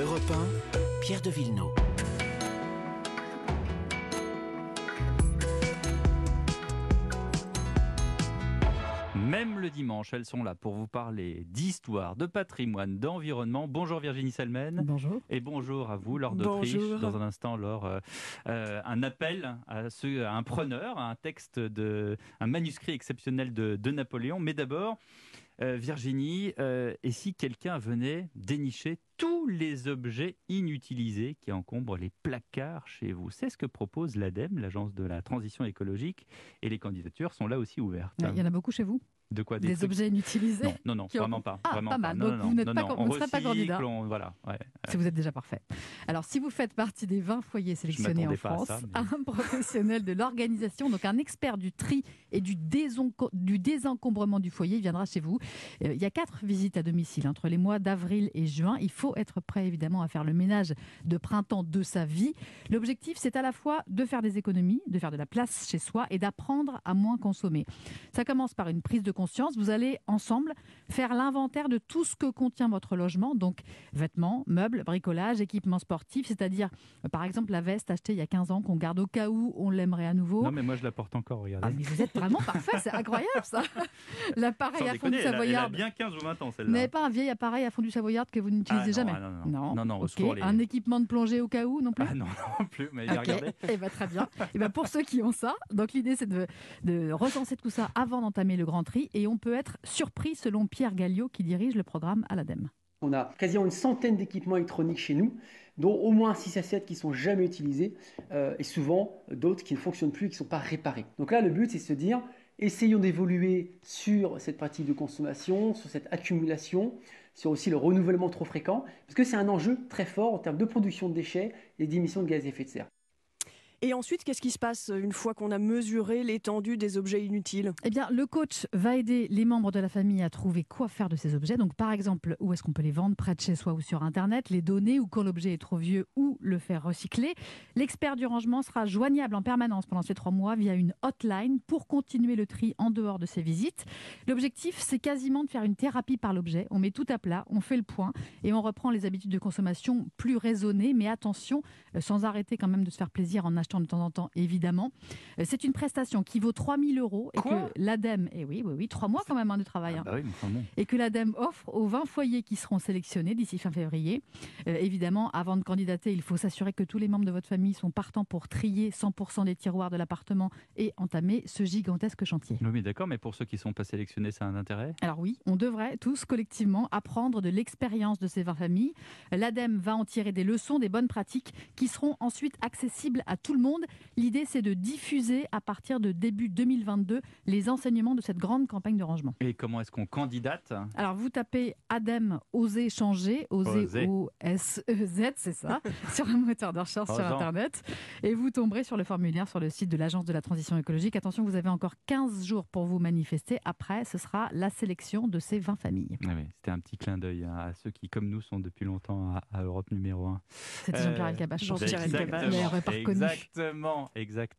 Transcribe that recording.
Europe 1, Pierre de Villeneuve. Même le dimanche, elles sont là pour vous parler d'histoire, de patrimoine, d'environnement. Bonjour Virginie Salmen. Bonjour. Et bonjour à vous, Laure d'Autriche. Bonjour. Dans un instant, Laure, euh, euh, un appel à, ceux, à un preneur, à un texte, de, un manuscrit exceptionnel de, de Napoléon. Mais d'abord, euh, Virginie, euh, et si quelqu'un venait dénicher tous les objets inutilisés qui encombrent les placards chez vous C'est ce que propose l'ADEME, l'Agence de la transition écologique, et les candidatures sont là aussi ouvertes. Il y en a beaucoup chez vous? De quoi Des, trucs- objets inutilisés Non, non, non, qui ont- vraiment pas. Ah, vraiment pas mal. Non, Donc non, vous n'êtes pas on serez pas recycle, candidat. on- voilà, ouais. Si vous êtes déjà parfait. Alors, si vous faites partie des 20 foyers sélectionnés en pas France, ça, mais- un professionnel de l'organisation, donc un expert du tri et du, désenco- du désencombrement du foyer viendra chez vous. Euh, il y a quatre visites à domicile entre les mois d'avril et juin. Il faut être prêt évidemment à faire le ménage de printemps de sa vie. L'objectif, c'est à la fois de faire des économies, de faire de la place chez soi et d'apprendre à moins consommer. Ça commence par une prise de conscience. Vous allez ensemble faire l'inventaire de tout ce que contient votre logement, donc vêtements, meubles, bricolage, équipements sportifs, c'est-à-dire euh, par exemple la veste achetée il y a 15 ans qu'on garde au cas où on l'aimerait à nouveau. Non, mais moi je la porte encore, regardez. Ah, mais vous êtes vraiment parfait, c'est incroyable ça. L'appareil à fond du elle a Savoyard. bien 15 ou 20 ans celle-là. n'avez pas un vieil appareil à fond du Savoyard que vous n'utilisez Ah, non, jamais ah, non, non, non. Non, au Ok. secours, les- Un équipement de plongée au cas où non plus Ah non, non plus, mais regardez. eh ben, très bien. Et ben, pour ceux qui ont ça, donc l'idée c'est de, de recenser tout ça avant d'entamer le grand tri et on peut être surpris selon Pierre Galliot qui dirige le programme à l'ADEME. On a quasiment une centaine d'équipements électroniques chez nous, dont au moins 6 à 7 qui sont jamais utilisés, euh, et souvent d'autres qui ne fonctionnent plus et qui ne sont pas réparés. Donc là, le but, c'est de se dire, essayons d'évoluer sur cette pratique de consommation, sur cette accumulation, sur aussi le renouvellement trop fréquent, parce que c'est un enjeu très fort en termes de production de déchets et d'émissions de gaz à effet de serre. Et ensuite, qu'est-ce qui se passe une fois qu'on a mesuré l'étendue des objets inutiles? Eh bien, le coach va aider les membres de la famille à trouver quoi faire de ces objets. Donc, par exemple, où est-ce qu'on peut les vendre? Près de chez soi ou sur Internet, les donner ou quand l'objet est trop vieux ou le faire recycler? L'expert du rangement sera joignable en permanence pendant ces trois mois via une hotline pour continuer le tri en dehors de ses visites. L'objectif, c'est quasiment de faire une thérapie par l'objet. On met tout à plat, on fait le point et on reprend les habitudes de consommation plus raisonnées. Mais attention, euh, sans arrêter quand même de se faire plaisir en achetant de temps en temps, évidemment. Euh, C'est une prestation qui vaut 3000 euros et Quoi que l'ADEME, et oui, oui, oui, trois mois quand même hein, de travail. Ah hein, bah oui, et que l'ADEME offre aux 20 foyers qui seront sélectionnés d'ici fin février. Euh, évidemment, avant de candidater, il faut s'assurer que tous les membres de votre famille sont partants pour trier 100% des tiroirs de l'appartement et entamer ce gigantesque chantier. Oui, mais d'accord, mais pour ceux qui ne sont pas sélectionnés, ça a un intérêt? Alors oui, on devrait tous collectivement apprendre de l'expérience de ces 20 familles. L'ADEME va en tirer des leçons, des bonnes pratiques qui seront ensuite accessibles à tout le monde. L'idée, c'est de diffuser à partir de début 2022 les enseignements de cette grande campagne de rangement. Et comment est-ce qu'on candidate? Alors vous tapez ADEME Oser changer, Oser. O-S-E-Z, c'est ça, sur un moteur de recherche sur. Internet. Et vous tomberez sur le formulaire sur le site de l'Agence de la transition écologique. Attention, vous avez encore 15 jours pour vous manifester. Après, ce sera la sélection de ces 20 familles. Ah oui, C'était un petit clin d'œil à ceux qui, comme nous, sont depuis longtemps à, Europe numéro 1. C'était Jean-Pierre Elkabbach. Jean-Pierre Elkabbach. pas reconnu. Exactement, exactement.